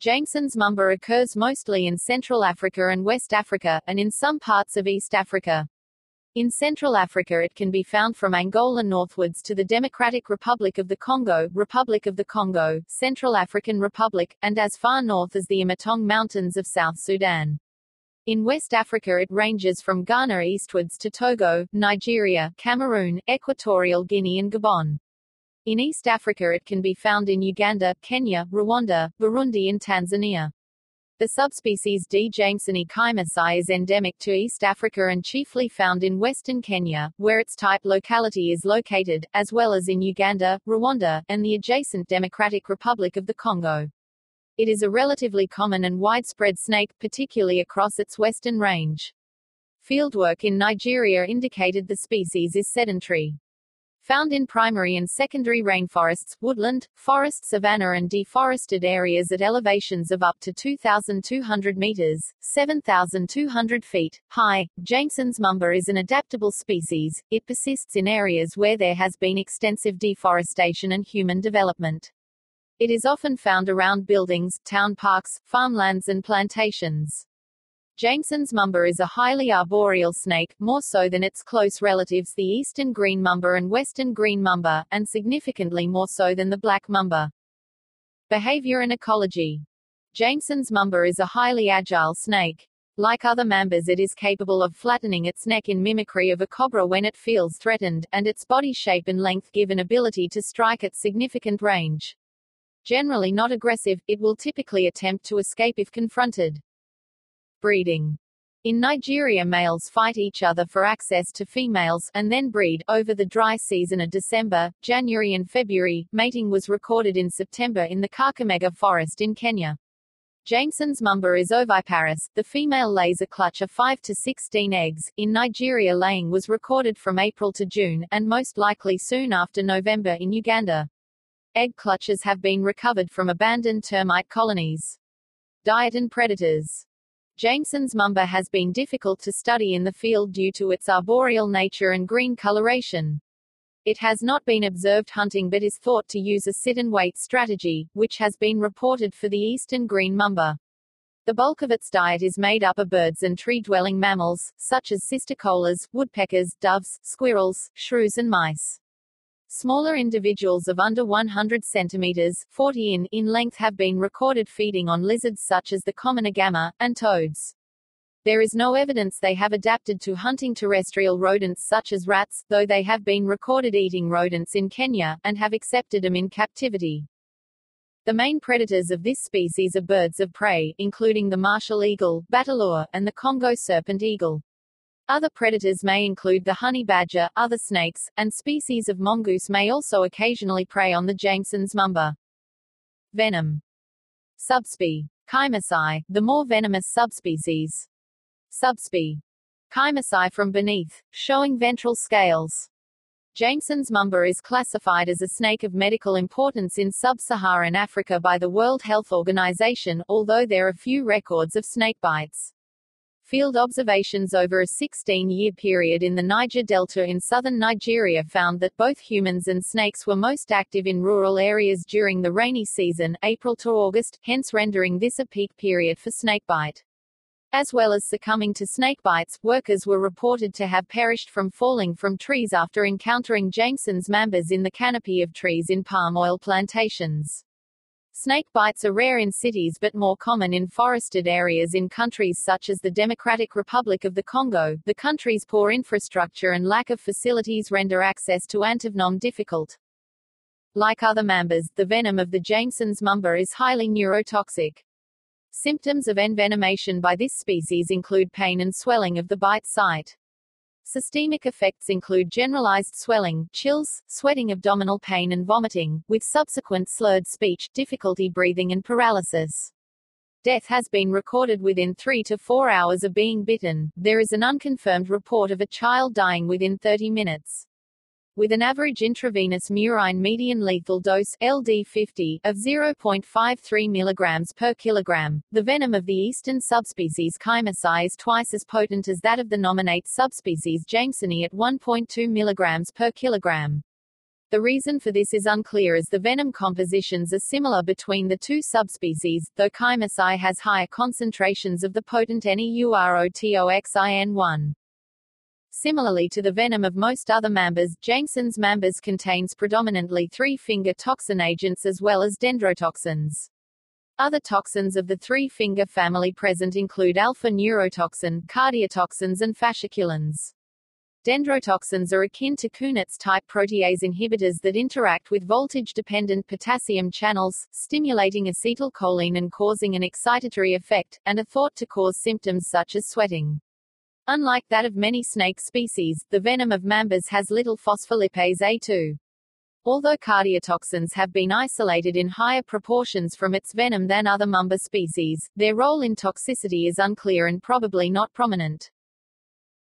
Jameson's mamba occurs mostly in Central Africa and West Africa, and in some parts of East Africa. In Central Africa it can be found from Angola northwards to the Democratic Republic of the Congo, Republic of the Congo, Central African Republic, and as far north as the Imatong Mountains of South Sudan. In West Africa it ranges from Ghana eastwards to Togo, Nigeria, Cameroon, Equatorial Guinea and Gabon. In East Africa it can be found in Uganda, Kenya, Rwanda, Burundi and Tanzania. The subspecies D. jamesoni kaimosae is endemic to East Africa and chiefly found in western Kenya, where its type locality is located, as well as in Uganda, Rwanda, and the adjacent Democratic Republic of the Congo. It is a relatively common and widespread snake, particularly across its western range. Fieldwork in Nigeria indicated the species is sedentary. Found in primary and secondary rainforests, woodland, forest savanna and deforested areas at elevations of up to 2,200 meters, 7,200 feet, high, Jameson's mamba is an adaptable species, it persists in areas where there has been extensive deforestation and human development. It is often found around buildings, town parks, farmlands and plantations. Jameson's mamba is a highly arboreal snake, more so than its close relatives the eastern green mamba and western green mamba, and significantly more so than the black mamba. Behavior and ecology. Jameson's mamba is a highly agile snake. Like other mambas it is capable of flattening its neck in mimicry of a cobra when it feels threatened, and its body shape and length give an ability to strike at significant range. Generally not aggressive, it will typically attempt to escape if confronted. Breeding. In Nigeria males fight each other for access to females, and then breed. Over the dry season of December, January and February, mating was recorded in September in the Kakamega forest in Kenya. Jameson's mamba is oviparous, the female lays a clutch of 5 to 16 eggs. In Nigeria laying was recorded from April to June, and most likely soon after November in Uganda. Egg clutches have been recovered from abandoned termite colonies. Diet and predators Jameson's mamba has been difficult to study in the field due to its arboreal nature and green coloration. It has not been observed hunting but is thought to use a sit-and-wait strategy, which has been reported for the eastern green mamba. The bulk of its diet is made up of birds and tree-dwelling mammals, such as cisticolas, woodpeckers, doves, squirrels, shrews and mice. Smaller individuals of under 100 centimeters 40 in, in length have been recorded feeding on lizards such as the common agama, and toads. There is no evidence they have adapted to hunting terrestrial rodents such as rats, though they have been recorded eating rodents in Kenya, and have accepted them in captivity. The main predators of this species are birds of prey, including the martial eagle, bateleur, and the Congo serpent eagle. Other predators may include the honey badger, other snakes, and species of mongoose may also occasionally prey on the Jameson's mamba. Venom. Subspe. Kaimosae, the more venomous subspecies. Subspe. Kaimosae from beneath, showing ventral scales. Jameson's mamba is classified as a snake of medical importance in sub-Saharan Africa by the World Health Organization, although there are few records of snake bites. Field observations over a 16-year period in the Niger Delta in southern Nigeria found that both humans and snakes were most active in rural areas during the rainy season, April to August, hence rendering this a peak period for snakebite. As well as succumbing to snake bites, workers were reported to have perished from falling from trees after encountering Jameson's mambas in the canopy of trees in palm oil plantations. Snake bites are rare in cities but more common in forested areas in countries such as the Democratic Republic of the Congo. The country's poor infrastructure and lack of facilities render access to antivenom difficult. Like other mambas, the venom of the Jameson's mamba is highly neurotoxic. Symptoms of envenomation by this species include pain and swelling of the bite site. Systemic effects include generalized swelling, chills, sweating abdominal pain and vomiting, with subsequent slurred speech, difficulty breathing and paralysis. Death has been recorded within three to four hours of being bitten. There is an unconfirmed report of a child dying within 30 minutes with an average intravenous murine median lethal dose LD50 of 0.53 mg per kilogram. The venom of the eastern subspecies Kaimosae is twice as potent as that of the nominate subspecies Jamesoni at 1.2 mg per kilogram. The reason for this is unclear as the venom compositions are similar between the two subspecies, though Kaimosae has higher concentrations of the potent NEUROTOXIN1. Similarly to the venom of most other mambas, Jameson's mambas contains predominantly three-finger toxin agents as well as dendrotoxins. Other toxins of the three-finger family present include alpha-neurotoxin, cardiotoxins and fasciculins. Dendrotoxins are akin to Kunitz-type protease inhibitors that interact with voltage-dependent potassium channels, stimulating acetylcholine and causing an excitatory effect, and are thought to cause symptoms such as sweating. Unlike that of many snake species, the venom of mambas has little phospholipase A2. Although cardiotoxins have been isolated in higher proportions from its venom than other mamba species, their role in toxicity is unclear and probably not prominent.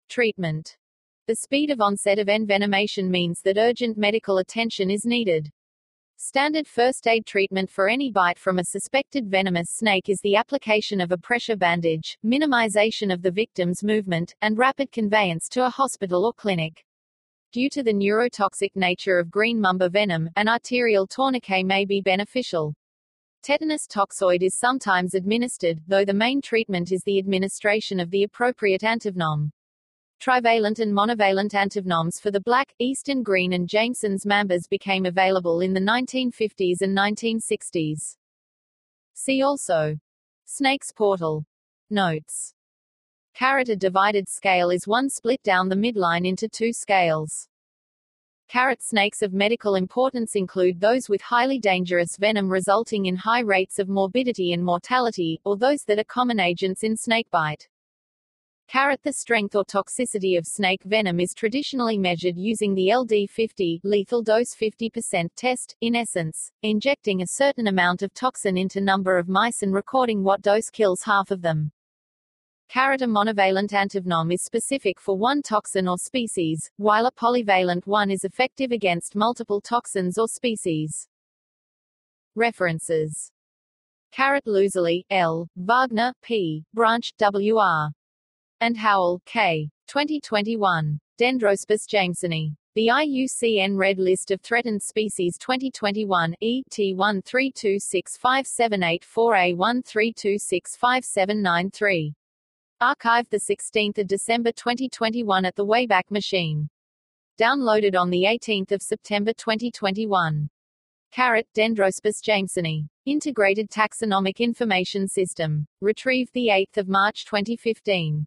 Treatment the speed of onset of envenomation means that urgent medical attention is needed. Standard first aid treatment for any bite from a suspected venomous snake is the application of a pressure bandage, minimization of the victim's movement, and rapid conveyance to a hospital or clinic. Due to the neurotoxic nature of green mamba venom, an arterial tourniquet may be beneficial. Tetanus toxoid is sometimes administered, though the main treatment is the administration of the appropriate antivenom. Trivalent and monovalent antivenoms for the black, eastern green and Jameson's mambas became available in the 1950s and 1960s. See also Snake's portal. Notes. Carrot A divided scale is one split down the midline into two scales. Carrot snakes of medical importance include those with highly dangerous venom resulting in high rates of morbidity and mortality, or those that are common agents in snakebite. Carrot The strength or toxicity of snake venom is traditionally measured using the LD50 lethal dose 50% test, in essence, injecting a certain amount of toxin into number of mice and recording what dose kills half of them. Carrot a monovalent antivenom is specific for one toxin or species, while a polyvalent one is effective against multiple toxins or species. References Carrot Luiselli, L. Wagner, P. Branch, W.R and Howell, K. 2021. Dendroaspis jamesoni. The IUCN Red List of Threatened Species 2021 ET132657848A132657793. Archived 16 December 2021 at the Wayback Machine. Downloaded on 18 September 2021. Carrot Dendroaspis jamesoni. Integrated Taxonomic Information System. Retrieved 8 March 2015.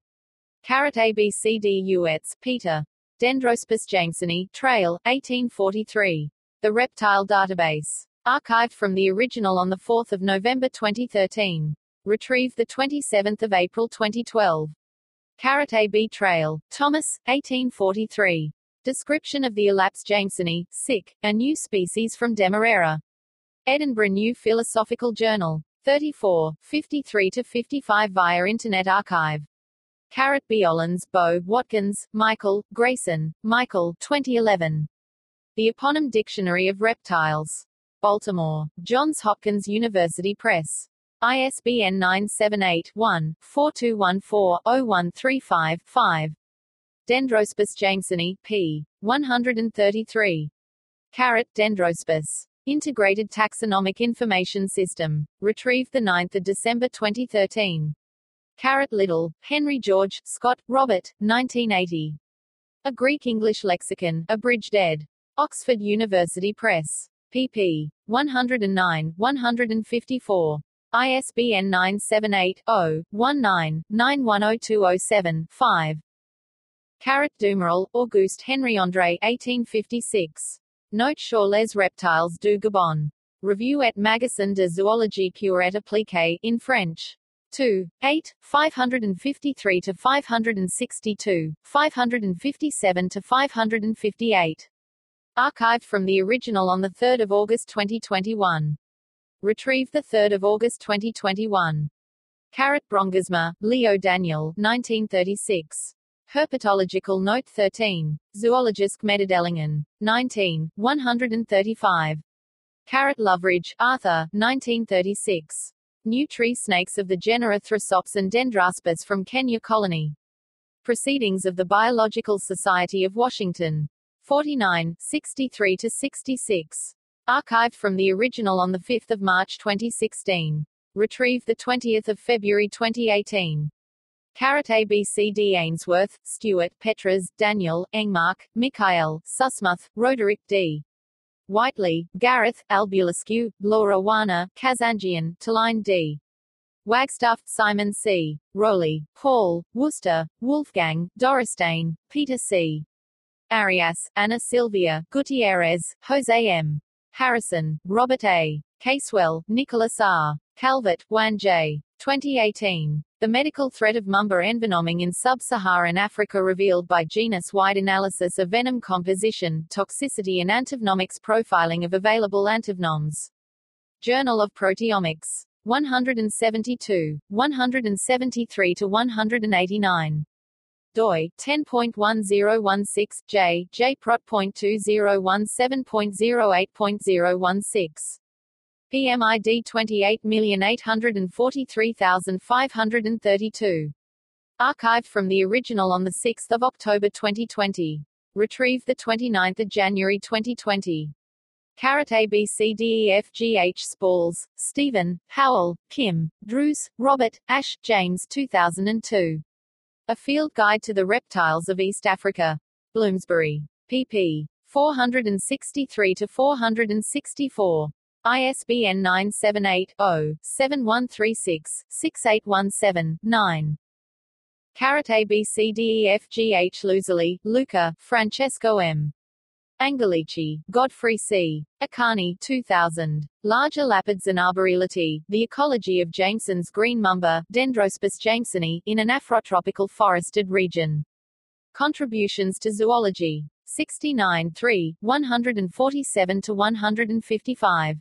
Carrot ABCD Uetz, Peter. Dendroaspis jamesoni, Traill, 1843. The Reptile Database. Archived from the original on 4 November 2013. Retrieved 27 April 2012. Carrot AB Traill, Thomas, 1843. Description of the Elaps jamesoni, sic, a new species from Demerara. Edinburgh New Philosophical Journal. 34, 53-55 via Internet Archive. Carrot Beolens, Bo, Watkins, Michael, Grayson, Michael, 2011. The Eponym Dictionary of Reptiles. Baltimore. Johns Hopkins University Press. ISBN 978-1-4214-0135-5. Dendroaspis jamesoni, p. 133. Carrot Dendroaspis. Integrated Taxonomic Information System. Retrieved 9 December 2013. Carrot Liddell, Henry George, Scott, Robert, 1980. A Greek-English Lexicon, abridged ed. Oxford University Press. pp. 109, 154. ISBN 978-0-19-910207-5. Carrot Dumeril, Auguste Henri André 1856. Note sur les reptiles du Gabon. Revue et Magazine de zoologie pure et appliquée, in French. 2, 8, 553 to 562, 557 to 558. Archived from the original on 3 August 2021. Retrieved 3 August 2021. Carrot Brongersma, Leo Daniel, 1936. Herpetological Note 13. Zoologisk Mededelingen. 19, 135. Carrot Loveridge, Arthur, 1936. New tree snakes of the genera Thrasops and Dendraspis from Kenya colony. Proceedings of the Biological Society of Washington. 49, 63 to 66. Archived from the original on 5 March 2016. Retrieved 20 February 2018. Carrot ABCD Ainsworth, Stewart, Petras, Daniel, Engmark, Mikhail, Susmuth, Roderick D. Whiteley, Gareth, Albulescu, Laura Oana, Kazanjian, Taline D. Wagstaff, Simon C. Rowley, Paul, Wüster, Wolfgang, Dorrestein, Peter C. Arias, Anna Silvia, Gutierrez, Jose M. Harrison, Robert A. Casewell, Nicholas R. Calvete, Juan J. 2018. The medical threat of mamba envenoming in sub-Saharan Africa revealed by genus-wide analysis of venom composition, toxicity and antivenomics profiling of available antivenoms. Journal of Proteomics. 172, 173 to 189 doi 10.1016 j jprot.2017.08.016 PMID 28843532. Archived from the original on 6 October 2020. Retrieved 29 January 2020. Carrot ABCDEFGH Spawls, Stephen, Howell, Kim, Drews, Robert, Ash, James 2002. A Field Guide to the Reptiles of East Africa. Bloomsbury. pp. 463 to 464. ISBN 978-0-7136-6817-9. Carrot ABCDEFGH Luiselli, Luca, Francesco M. Angelici, Godfrey C. Akani 2000. Large Elapids and Arboreality, The Ecology of Jameson's Green Mamba, Dendroaspis jamesoni, in an Afrotropical Forested Region. Contributions to Zoology. 69 3, 147 to 155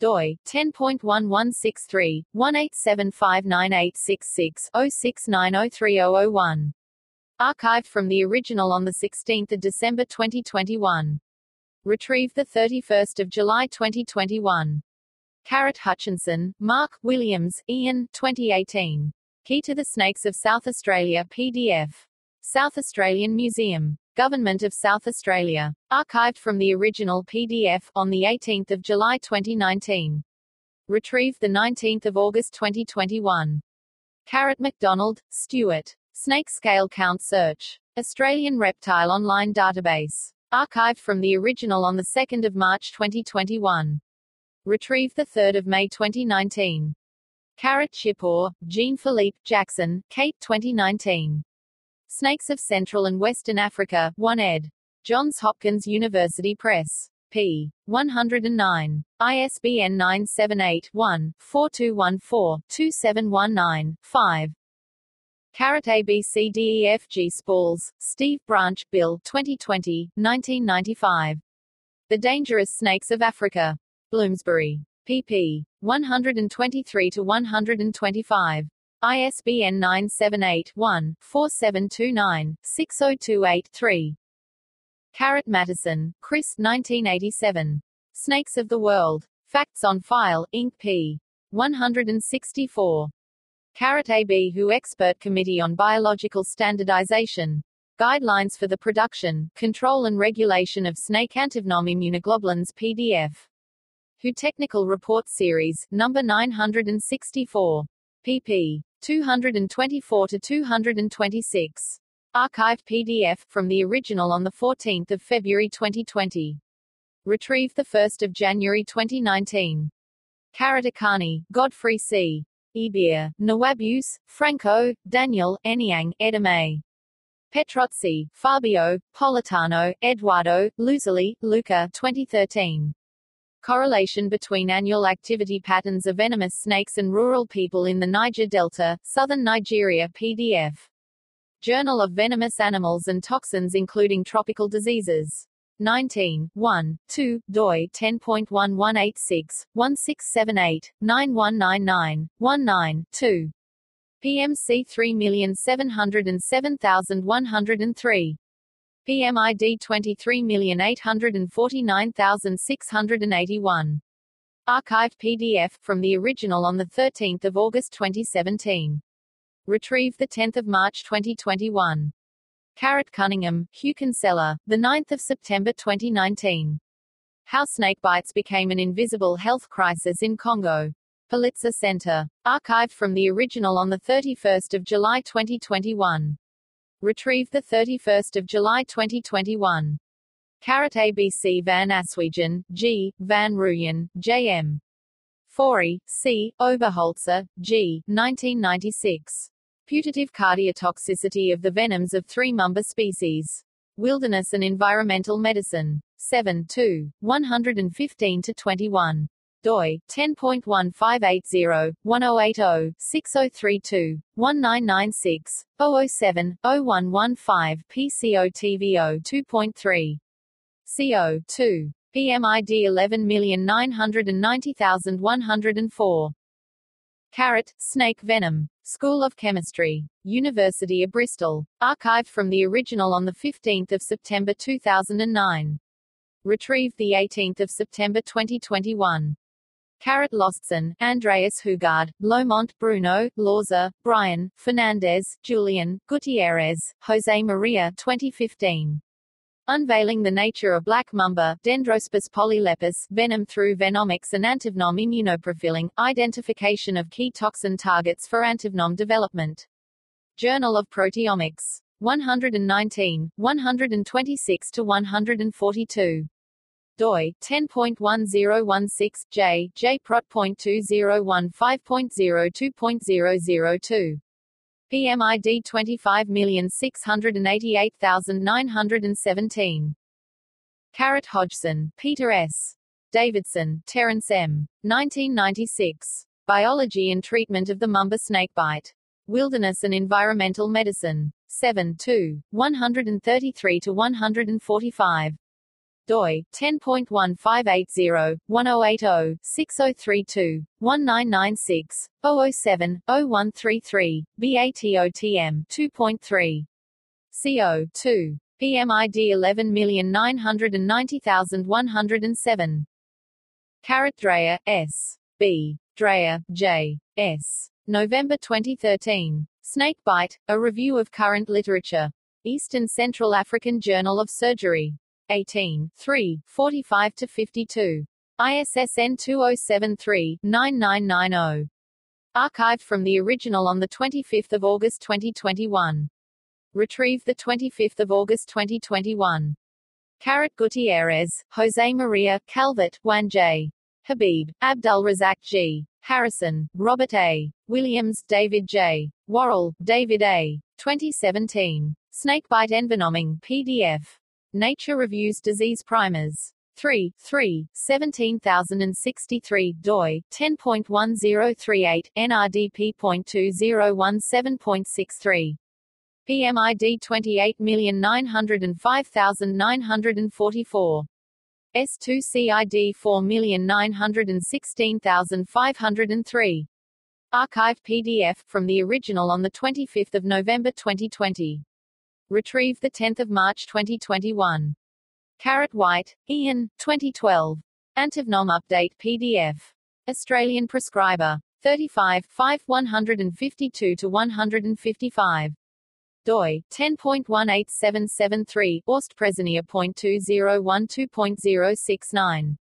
doi 10.1163 187598666 06903001. Archived from the original on 16 December 2021. Retrieved 31 July 2021. Carrot Hutchinson, Mark, Williams, Ian, 2018. Key to the Snakes of South Australia PDF. South Australian Museum. Government of South Australia. Archived from the original PDF, on 18 July 2019. Retrieved 19 August 2021. Carrot MacDonald, Stuart. Snake Scale Count Search. Australian Reptile Online Database. Archived from the original on 2 March 2021. Retrieved 3 May 2019. Carrot Chippaux, Jean-Philippe, Jackson, Kate 2019. Snakes of Central and Western Africa, 1 ed. Johns Hopkins University Press. p. 109. ISBN 978-1-4214-2719-5. Carrot ABCDEFG Spawls, Steve Branch, Bill 2020, 1995. The Dangerous Snakes of Africa. Bloomsbury. pp. 123 to 125. ISBN 978-1-4729-60283. Carrot Mattison, Chris 1987. Snakes of the World. Facts on File, Inc. p. 164. Carrot AB WHO Expert Committee on Biological Standardization. Guidelines for the Production, Control and Regulation of Snake Antivenom Immunoglobulins PDF. WHO Technical Report Series, number 964. Pp. 224 to 226. Archived PDF from the original on the 14th of February 2020. Retrieved the 1st of January 2019. Karatakani, Godfrey C. Ebir, Nawabuse, Franco, Daniel, Eniang, Edame. Petrozzi, Fabio, Politano, Eduardo, Luiselli, Luca 2013. Correlation between annual activity patterns of venomous snakes and rural people in the Niger Delta, southern Nigeria PDF. Journal of Venomous Animals and Toxins including Tropical Diseases. 19, 1, 2, doi 10.1186, 1678, 9199, 19, 2. PMC 3707103. PMID 23849681. Archived PDF from the original on 13 August 2017. Retrieved 10 March 2021. Carrot Cunningham, Hugh Kinsella, the 9th of September 2019. How snake bites became an invisible health crisis in Congo. Pulitzer Center. Archived from the original on the 31st of July 2021. Retrieved the 31st of July 2021. Carrot ABC Van Aswegen, G. Van Ruyen, J.M. Forey, C. Oberholzer, G. 1996. Putative cardiotoxicity of the venoms of three mamba species. Wilderness and Environmental Medicine. 7 2, 115 to 21. Doi 10.1580 1080 6032 1996 007 0115 PCOTVO 2.3 CO 2 PMID 11,990,104 Carrot, snake venom. School of Chemistry. University of Bristol. Archived from the original on 15 September 2009. Retrieved 18 September 2021. Carrot Laustsen, Andreas Hougaard, Lomonte, Bruno, Lorza, Brian, Fernandez, Julian, Gutierrez, Jose Maria 2015. Unveiling the nature of black mamba, Dendroaspis polylepis, venom through venomics and antivenom immunoprofiling, identification of key toxin targets for antivenom development. Journal of Proteomics. 119, 126 to 142. DOI 10.1016 J, JPROT.2015.02.002. PMID 25688917. Carrot Hodgson, Peter S. Davidson, Terence M. 1996. Biology and Treatment of the Mamba Snakebite. Wilderness and Environmental Medicine. 7 2, 133 to 145 doi 10.1580 1080 6032 1996 007 0133 BATOTM 2.3 CO 2 PMID 11,990,107 Carrot Dreyer, S. B. Dreyer, J. S. November 2013. Snakebite, a review of current literature. Eastern Central African Journal of Surgery. 18, 3, 45 to 52. ISSN 2073-9990. Archived from the original on 25 August 2021. Retrieved 25 August 2021. Carrot Gutierrez, Jose Maria, Calvete, Juan J. Habib, Abdul Razak G. Harrison, Robert A. Williams, David J. Warrell, David A. 2017. Snakebite Envenoming, PDF. Nature Reviews Disease Primers. 3, 3, 17063, doi, 10.1038, NRDP.2017.63. PMID 28905944. S2CID 4916503. Archive PDF, from the original on 25 November 2020. Retrieved 10 March 2021. Carrot White, Ian, 2012. Antivenom Update PDF. Australian Prescriber. 35, 5 152 to 155. doi 10.18773 Orstpresenia.2012.069.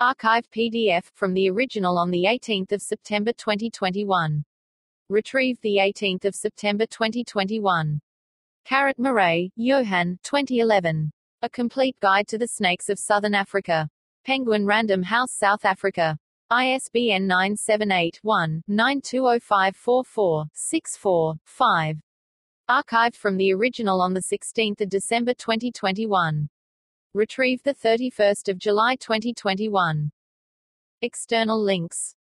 Archive PDF from the original on the 18th of September 2021. Retrieved the 18th of September 2021. Carrot Marais, Johan, 2011. A Complete Guide to the Snakes of Southern Africa. Penguin Random House South Africa. ISBN 978-1-920544-64-5. Archived from the original on 16 December 2021. Retrieved 31 July 2021. External links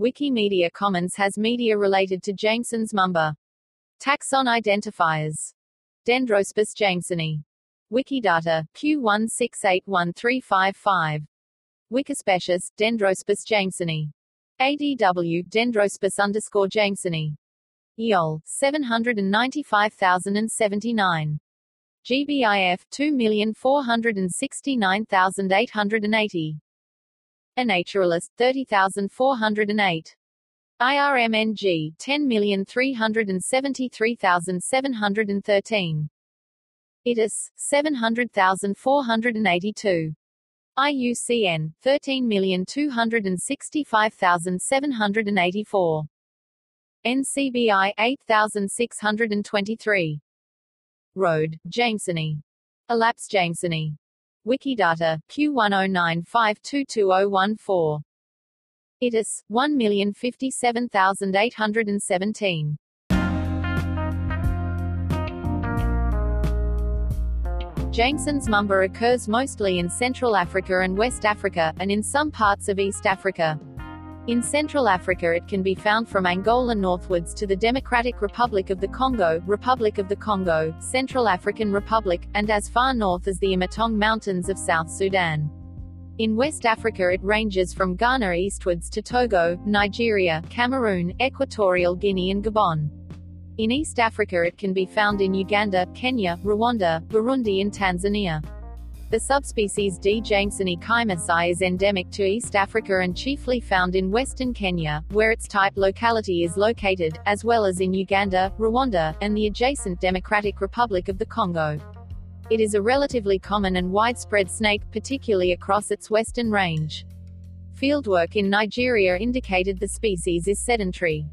Wikimedia Commons has media related to Jameson's Mamba. Taxon identifiers Dendroaspis jamesoni. Wikidata, Q1681355. Wikispecies, Dendroaspis jamesoni. ADW, Dendroaspis underscore jamesoni. EOL, 795,079. GBIF, 2,469,880. A Naturalist, 30,408. IRMNG 10,373,713. ITIS 700,482. IUCN 13265784. NCBI 8623. Road, Jamesoni. Elaps Jamesoni. Wikidata, Q1095222014. ITIS, 1057817. Jameson's mamba occurs mostly in Central Africa and West Africa, and in some parts of East Africa. In Central Africa it can be found from Angola northwards to the Democratic Republic of the Congo, Republic of the Congo, Central African Republic, and as far north as the Imatong Mountains of South Sudan. In West Africa it ranges from Ghana eastwards to Togo, Nigeria, Cameroon, Equatorial Guinea and Gabon. In East Africa it can be found in Uganda, Kenya, Rwanda, Burundi and Tanzania. The subspecies D. jamesoni kaimosae is endemic to East Africa and chiefly found in western Kenya, where its type locality is located, as well as in Uganda, Rwanda, and the adjacent Democratic Republic of the Congo. It is a relatively common and widespread snake, particularly across its western range. Fieldwork in Nigeria indicated the species is sedentary.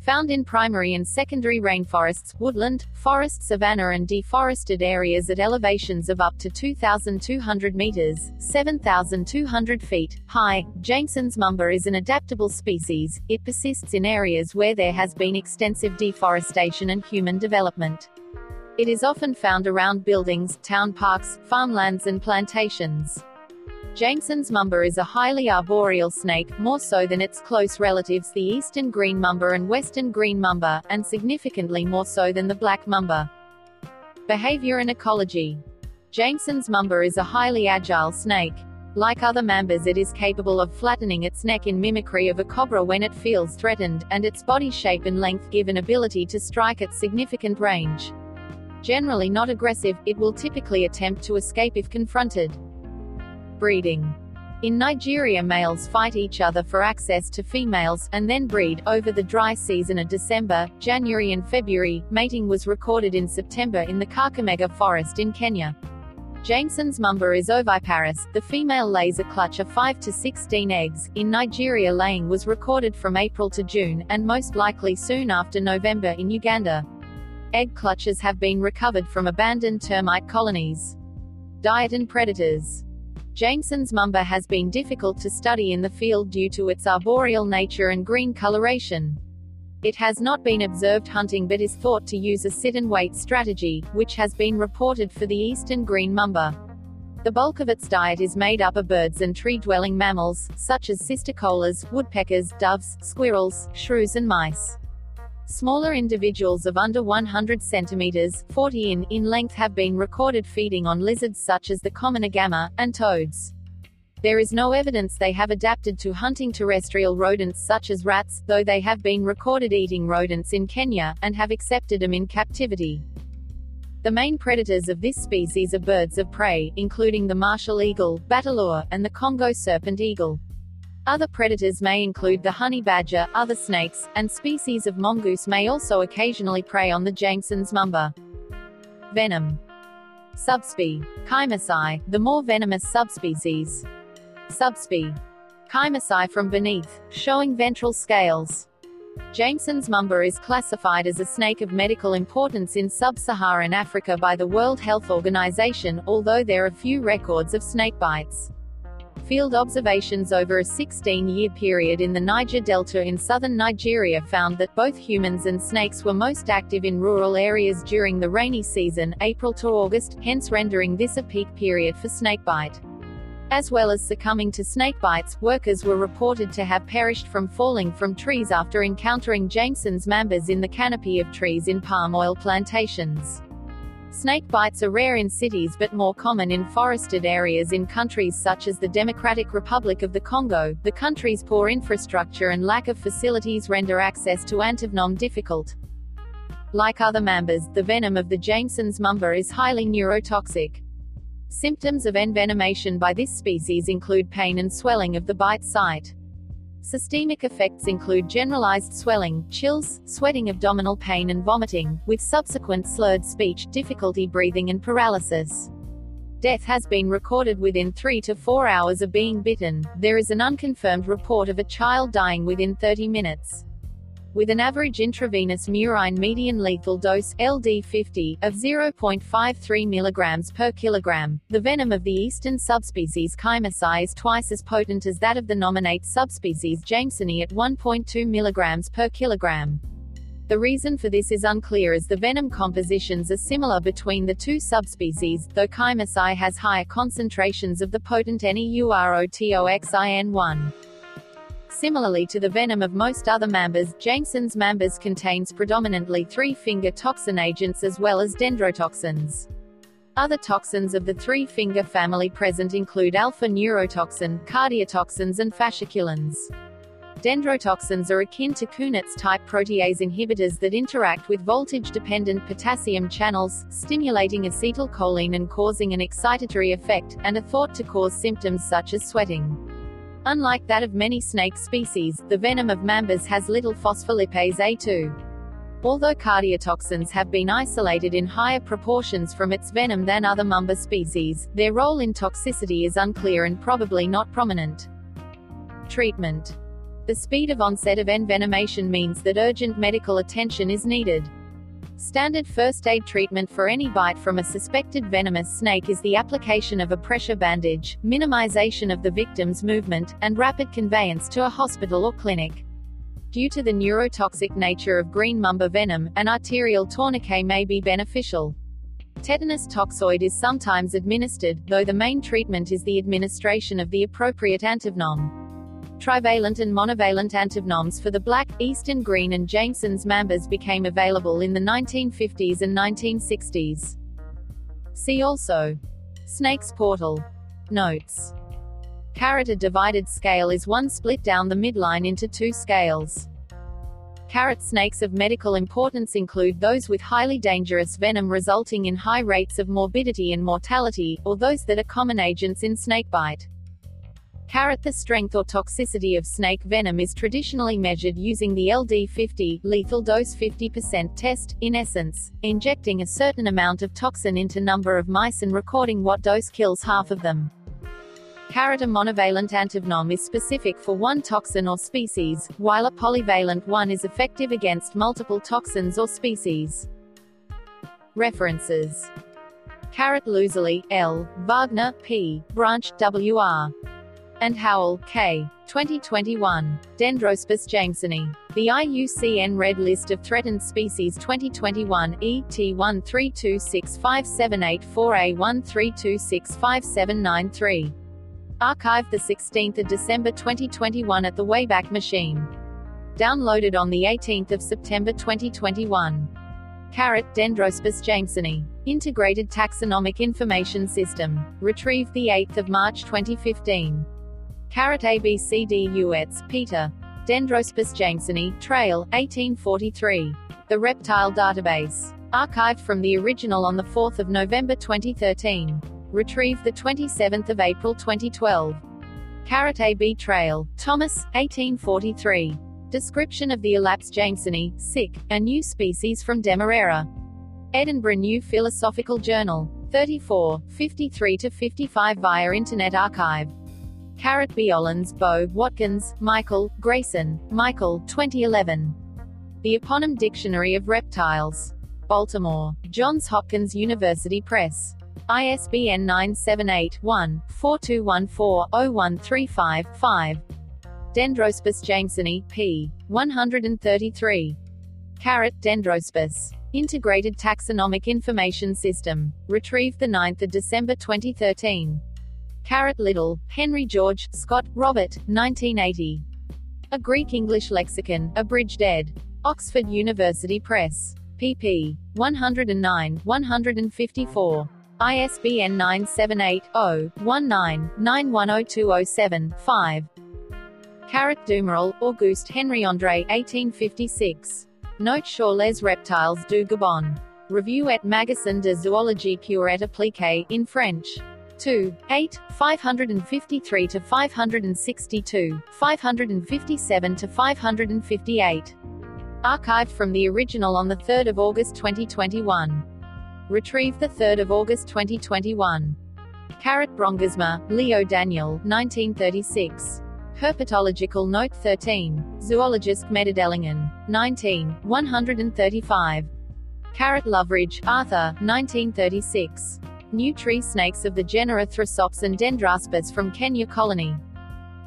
Found in primary and secondary rainforests, woodland, forest savanna and deforested areas at elevations of up to 2,200 meters 7,200 feet high, Jameson's mamba is an adaptable species, it persists in areas where there has been extensive deforestation and human development. It is often found around buildings, town parks, farmlands and plantations. Jameson's mamba is a highly arboreal snake, more so than its close relatives the eastern green mamba and western green mamba, and significantly more so than the black mamba. Behavior and ecology. Jameson's mamba is a highly agile snake. Like other mambas it is capable of flattening its neck in mimicry of a cobra when it feels threatened, and its body shape and length give an ability to strike at significant range. Generally not aggressive, it will typically attempt to escape if confronted. Breeding. In Nigeria males fight each other for access to females, and then breed. Over the dry season of December, January and February, mating was recorded in September in the Kakamega forest in Kenya. Jameson's mamba is oviparous, the female lays a clutch of 5 to 16 eggs. In Nigeria laying was recorded from April to June, and most likely soon after November in Uganda. Egg clutches have been recovered from abandoned termite colonies. Diet and predators. Jameson's mamba has been difficult to study in the field due to its arboreal nature and green coloration. It has not been observed hunting but is thought to use a sit-and-wait strategy, which has been reported for the eastern green mamba. The bulk of its diet is made up of birds and tree-dwelling mammals, such as cisticolas, woodpeckers, doves, squirrels, shrews and mice. Smaller individuals of under 100 centimeters 40 in, in length have been recorded feeding on lizards such as the common agama, and toads. There is no evidence they have adapted to hunting terrestrial rodents such as rats, though they have been recorded eating rodents in Kenya, and have accepted them in captivity. The main predators of this species are birds of prey, including the martial eagle, bateleur, and the Congo serpent eagle. Other predators may include the honey badger, other snakes, and species of mongoose may also occasionally prey on the Jameson's mamba. Venom. Subspe. Kaimosae, the more venomous subspecies. Subspe. Kaimosae from beneath, showing ventral scales. Jameson's mamba is classified as a snake of medical importance in sub-Saharan Africa by the World Health Organization, although there are few records of snake bites. Field observations over a 16-year period in the Niger Delta in southern Nigeria found that both humans and snakes were most active in rural areas during the rainy season, April to August, hence rendering this a peak period for snakebite. As well as succumbing to snake bites, workers were reported to have perished from falling from trees after encountering Jameson's mambas in the canopy of trees in palm oil plantations. Snake bites are rare in cities but more common in forested areas in countries such as the Democratic Republic of the Congo. The country's poor infrastructure and lack of facilities render access to antivenom difficult. Like other mambas, the venom of the Jameson's mamba is highly neurotoxic. Symptoms of envenomation by this species include pain and swelling of the bite site. Systemic effects include generalized swelling, chills, sweating abdominal pain and vomiting, with subsequent slurred speech, difficulty breathing and paralysis. Death has been recorded within 3 to 4 hours of being bitten. There is an unconfirmed report of a child dying within 30 minutes with an average intravenous murine median lethal dose LD50 of 0.53 mg per kilogram. The venom of the eastern subspecies Kaimosae is twice as potent as that of the nominate subspecies Jamesoni at 1.2 mg per kilogram. The reason for this is unclear as the venom compositions are similar between the two subspecies, though Kaimosae has higher concentrations of the potent NEUROTOXIN1. Similarly to the venom of most other mambas, Jameson's mambas contains predominantly three-finger toxin agents as well as dendrotoxins. Other toxins of the three-finger family present include alpha-neurotoxin, cardiotoxins and fasciculins. Dendrotoxins are akin to Kunitz-type protease inhibitors that interact with voltage-dependent potassium channels, stimulating acetylcholine and causing an excitatory effect, and are thought to cause symptoms such as sweating. Unlike that of many snake species, the venom of mambas has little phospholipase A2. Although cardiotoxins have been isolated in higher proportions from its venom than other mamba species, their role in toxicity is unclear and probably not prominent. Treatment The speed of onset of envenomation means that urgent medical attention is needed. Standard first aid treatment for any bite from a suspected venomous snake is the application of a pressure bandage, minimization of the victim's movement, and rapid conveyance to a hospital or clinic. Due to the neurotoxic nature of green mamba venom, an arterial tourniquet may be beneficial. Tetanus toxoid is sometimes administered, though the main treatment is the administration of the appropriate antivenom. Trivalent and monovalent antivenoms for the black, eastern green and Jameson's mambas became available in the 1950s and 1960s. See also Snake's portal. Notes. Carrot divided scale is one split down the midline into two scales. Carrot snakes of medical importance include those with highly dangerous venom resulting in high rates of morbidity and mortality, or those that are common agents in snakebite. Carrot The strength or toxicity of snake venom is traditionally measured using the LD50 lethal dose 50% test, in essence, injecting a certain amount of toxin into number of mice and recording what dose kills half of them. Carrot A monovalent antivenom is specific for one toxin or species, while a polyvalent one is effective against multiple toxins or species. References Carrot Luiselli, L. Wagner, P. Branch, W.R and Howell, K. 2021. Dendroaspis jamesoni. The IUCN Red List of Threatened Species 2021 ET 13265784A13265793. Archived 16 December 2021 at the Wayback Machine. Downloaded on 18 September 2021. Carrot Dendroaspis jamesoni. Integrated Taxonomic Information System. Retrieved 8 March 2015. Carrot ABCD Uetz, Peter. Dendroaspis jamesoni, Traill, 1843. The Reptile Database. Archived from the original on 4 November 2013. Retrieved 27 April 2012. Carrot AB Traill, Thomas, 1843. Description of the Elaps jamesoni, sic, a new species from Demerara. Edinburgh New Philosophical Journal. 34, 53-55 via Internet Archive. Carrot Beolens, Bo, Watkins, Michael, Grayson, Michael, 2011. The Eponym Dictionary of Reptiles. Baltimore. Johns Hopkins University Press. ISBN 978-1-4214-0135-5. Dendroaspis jamesoni, p. 133. Carrot Dendroaspis. Integrated Taxonomic Information System. Retrieved 9 December 2013. Carrot Liddell, Henry George, Scott, Robert, 1980. A Greek-English Lexicon, abridged ed. Oxford University Press. pp. 109, 154. ISBN 978-0-19-910207-5. Carrot Dumeril, Auguste Henry André 1856. Note sur les reptiles du Gabon. Revue et Magasin de zoologie pure et appliquée, in French. 2, 8, 553 to 562, 557 to 558. Archived from the original on 3 August 2021. Retrieved 3 August 2021. Carrot Brongersma, Leo Daniel, 1936. Herpetological Note 13. Zoologist Mededelingen. 19, 135. Carrot Loveridge, Arthur, 1936. New tree snakes of the genera Thrasops and Dendraspis from Kenya colony.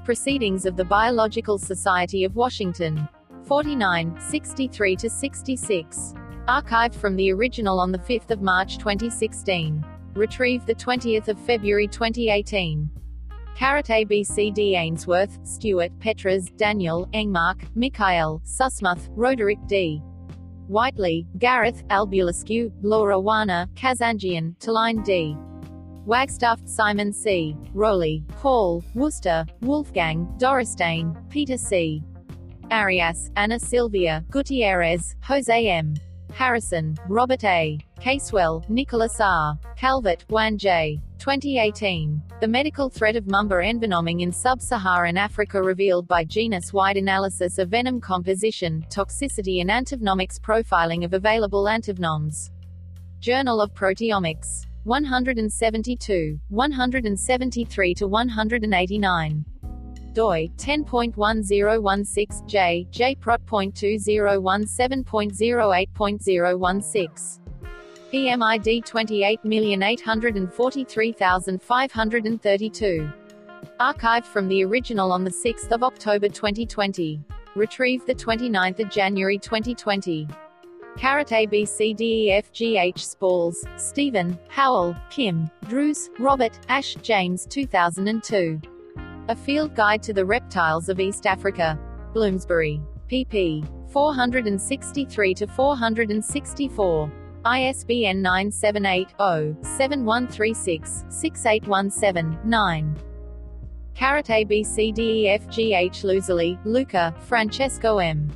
Proceedings of the Biological Society of Washington. 49, 63 to 66. Archived from the original on 5 March 2016. Retrieved 20 February 2018. Carrot ABCD Ainsworth, Stewart, Petras, Daniel, Engmark, Mikael, Süssmuth, Roderick D. Whiteley, Gareth, Albulescu, Laura Oana, Kazandjian, Taline D. Wagstaff, Simon C. Rowley, Paul, Wüster, Wolfgang, Dorrestein, Peter C. Arias, Anna Sylvia, Gutierrez, Jose M. Harrison, Robert A. Casewell, Nicholas R. Calvete, Juan J. 2018. The medical threat of Mamba envenoming in sub-Saharan Africa revealed by genus-wide analysis of venom composition, toxicity and antivenomics profiling of available antivenoms. Journal of Proteomics. 172, 173 to 189 doi 10.1016 j j.prot2017.08.016 PMID 28843532. Archived from the original on 6 October 2020. Retrieved 29 January 2020. Carrot ABCDEFGH Spawls, Stephen, Howell, Kim, Drews, Robert, Ash, James 2002. A Field Guide to the Reptiles of East Africa. Bloomsbury. pp. 463 to 464. ISBN 978-0-7136-6817-9. Carrot ABCDEFGH Luiselli, Luca, Francesco M.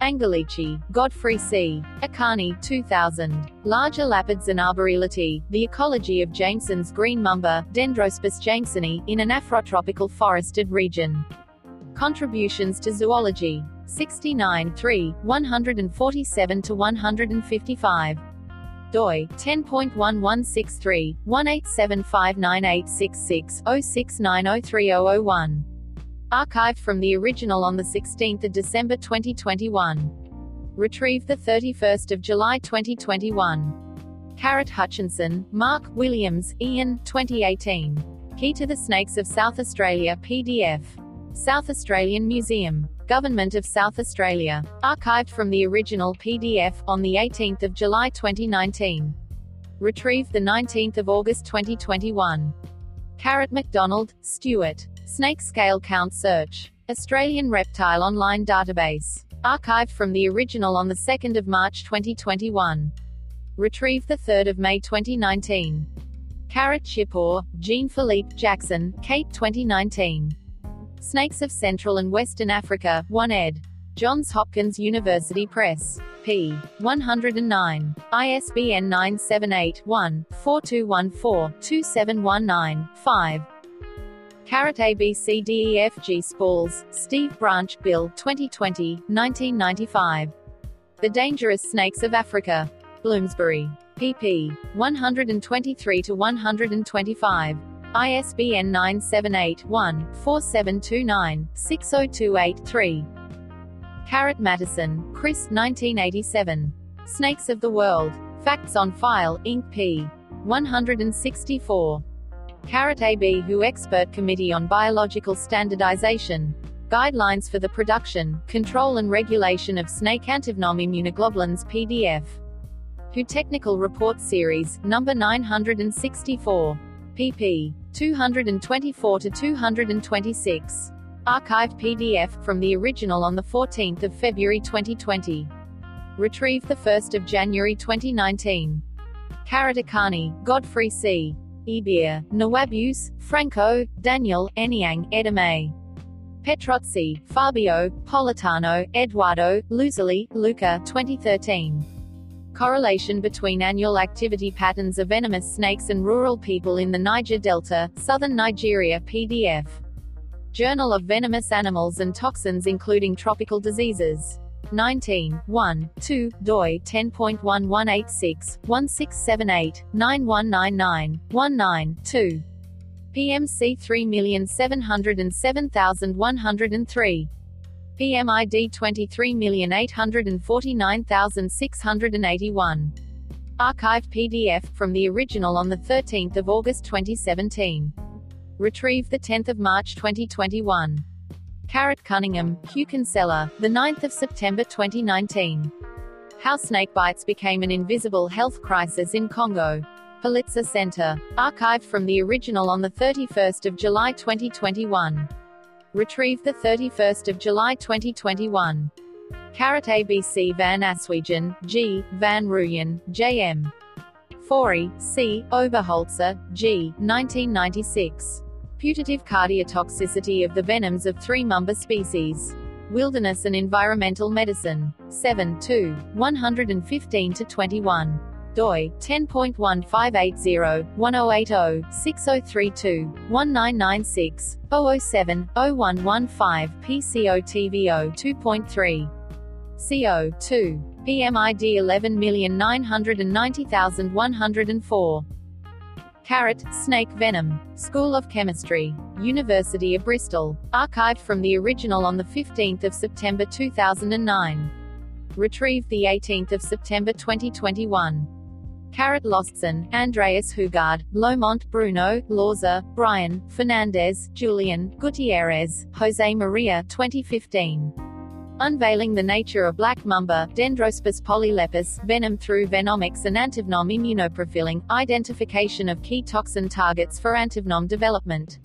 Angelici, Godfrey C. Akani, 2000. Large Elapids and Arboreality, The Ecology of Jameson's Green Mamba, Dendroaspis jamesoni, in an Afrotropical Forested Region. Contributions to Zoology. 69 3, 147 to 155 doi 10.1163 187598666 069030001. Archived from the original on 16 December 2021. Retrieved 31 July 2021. Carrot Hutchinson, Mark, Williams, Ian, 2018. Key to the Snakes of South Australia PDF. South Australian Museum. Government of South Australia. Archived from the original PDF, on 18 July 2019. Retrieved 19 August 2021. Carrot McDonald, Stuart. Snake Scale Count Search. Australian Reptile Online Database. Archived from the original on 2 March 2021. Retrieved 3 May 2019. Carrot Chippaux, Jean Philippe Jackson, Kate 2019. Snakes of Central and Western Africa, 1 ed. Johns Hopkins University Press. p. 109. ISBN 978 one 4214 2719 5. Carrot ABCDEFG Spawls, Steve Branch, Bill, 2020, 1995. The Dangerous Snakes of Africa. Bloomsbury. pp. 123 to 125. ISBN 978-1-4729-60283. Carrot Mattison, Chris 1987. Snakes of the World. Facts on File, Inc. p. 164. Carrot AB WHO Expert Committee on Biological Standardization. Guidelines for the Production, Control and Regulation of Snake Antivenom Immunoglobulins PDF. WHO Technical Report Series, number 964. Pp. 224 to 226. Archived PDF from the original on the 14th of February 2020. Retrieved the 1st of January 2019. Karatakani, Godfrey C. Ebir, Nawabus, Franco, Daniel, Eniang, Edame. Petrozzi, Fabio, Politano, Eduardo, Luiselli, Luca, 2013. Correlation between annual activity patterns of venomous snakes and rural people in the Niger Delta, southern Nigeria PDF. Journal of Venomous Animals and Toxins including Tropical Diseases. 19, 1, 2, doi 10.1186, 1678, 9199, 19, 2. PMC 3707103. PMID 23849681. Archived PDF from the original on 13 August 2017. Retrieved 10 March 2021. Carrot Cunningham, Hugh Kinsella, 9 September 2019. How snake bites became an invisible health crisis in Congo. Pulitzer Center. Archived from the original on 31 July 2021. Retrieved 31 July 2021. Carrot ABC Van Aswegen, G. Van Ruyen, J.M. Forey, C. Oberholzer, G. 1996. Putative cardiotoxicity of the venoms of three mamba species. Wilderness and Environmental Medicine. 7 2, 115 21 doi 10.1580-1080-6032-1996, 007-0115 PCOTVO 2.3. CO 2. PMID 11,990,104. Carrot, snake venom. School of Chemistry. University of Bristol. Archived from the original on 15 September 2009. Retrieved 18 September 2021. Carrot Laustsen, Andreas Hougaard, Lomonte Bruno, Lorza, Brian, Fernandez, Julian, Gutierrez, Jose Maria 2015. Unveiling the nature of black mamba, Dendroaspis polylepis, venom through venomics and antivenom immunoprofiling, identification of key toxin targets for antivenom development.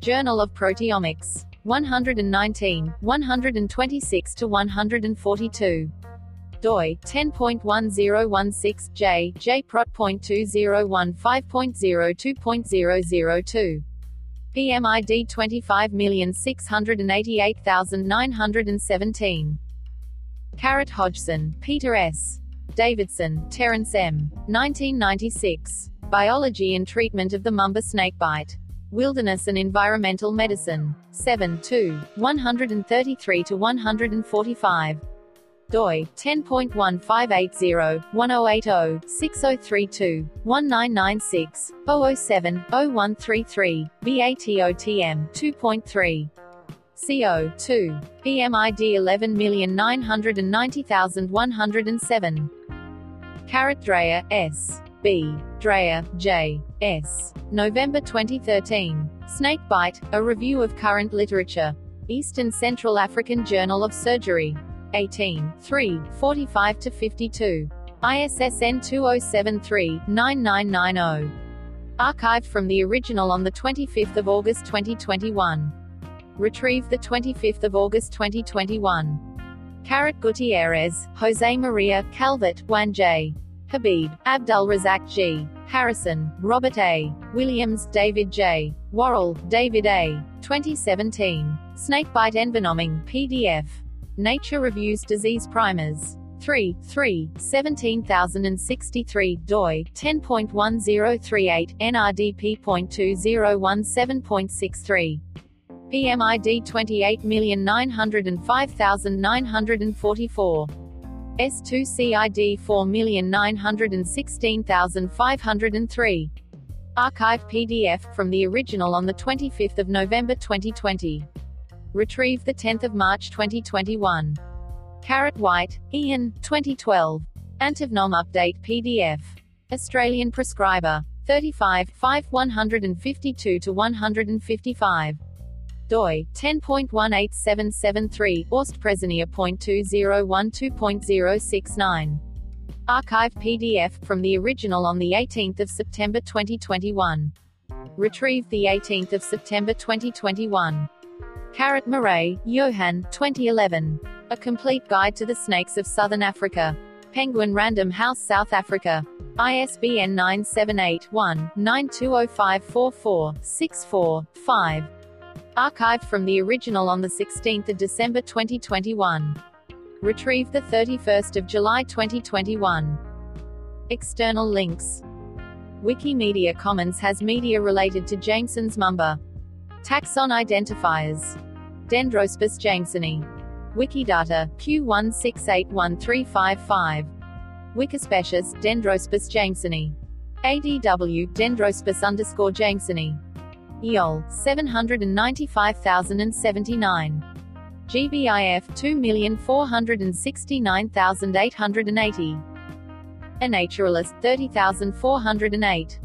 Journal of Proteomics. 119, 126 to 142 doi 10.1016 j jprot.2015.02.002 PMID 25688917 Carrot Hodgson, Peter S. Davidson, Terence M. 1996. Biology and Treatment of the Mamba Snakebite. Wilderness and Environmental Medicine. 7 2, 133 to 145 doi 10.1580-1080-6032-1996, 007-0133, BATOTM 2.3. CO2. PMID 11,990,107. Carrot Dreyer, S. B. Dreyer, J. S. November 2013. Snakebite, a review of current literature. Eastern Central African Journal of Surgery. 18, 3, 45 to 52. ISSN 2073-9990. Archived from the original on 25 August 2021. Retrieved 25 August 2021. Carrot Gutierrez, Jose Maria, Calvete, Juan J. Habib, Abdul Razak G. Harrison, Robert A. Williams, David J. Warrell, David A. 2017. Snakebite Envenoming, PDF. Nature Reviews Disease Primers. 3, 3, 17063, doi, 10.1038, NRDP.2017.63. PMID 28905944. S2CID 4916503. Archive PDF from the original on 25 November 2020. Retrieved 10 March 2021. Carrot White, Ian, 2012. Antivenom Update PDF. Australian Prescriber. 35, 5 152 to 155. doi 10.18773 Ostpresinia.2012.069. Archived PDF from the original on the 18th of September 2021. Retrieved the 18th of September 2021. Carrot Marais, Johan, 2011. A Complete Guide to the Snakes of Southern Africa. Penguin Random House South Africa. ISBN 978-1-920544-64-5. Archived from the original on 16 December 2021. Retrieved 31 July 2021. External links Wikimedia Commons has media related to Jameson's mamba. Taxon identifiers. Dendroaspis jamesoni. Wikidata, Q1681355. Wikispecies, Dendroaspis jamesoni. ADW, Dendroaspis underscore jamesoni. EOL, 795,079. GBIF 2,469,880. A Naturalist 30,408.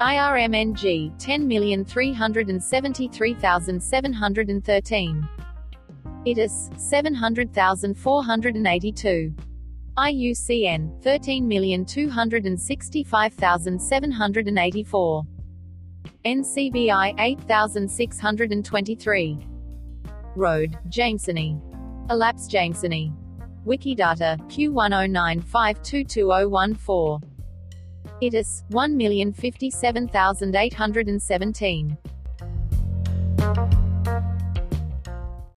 IRMNG 10,373,713. ITIS 700,482. IUCN 13,265,784. NCBI 8623. Road, Jamesoni. Elaps Jamesoni. Wikidata, Q109522014. Itis, 1,057,817.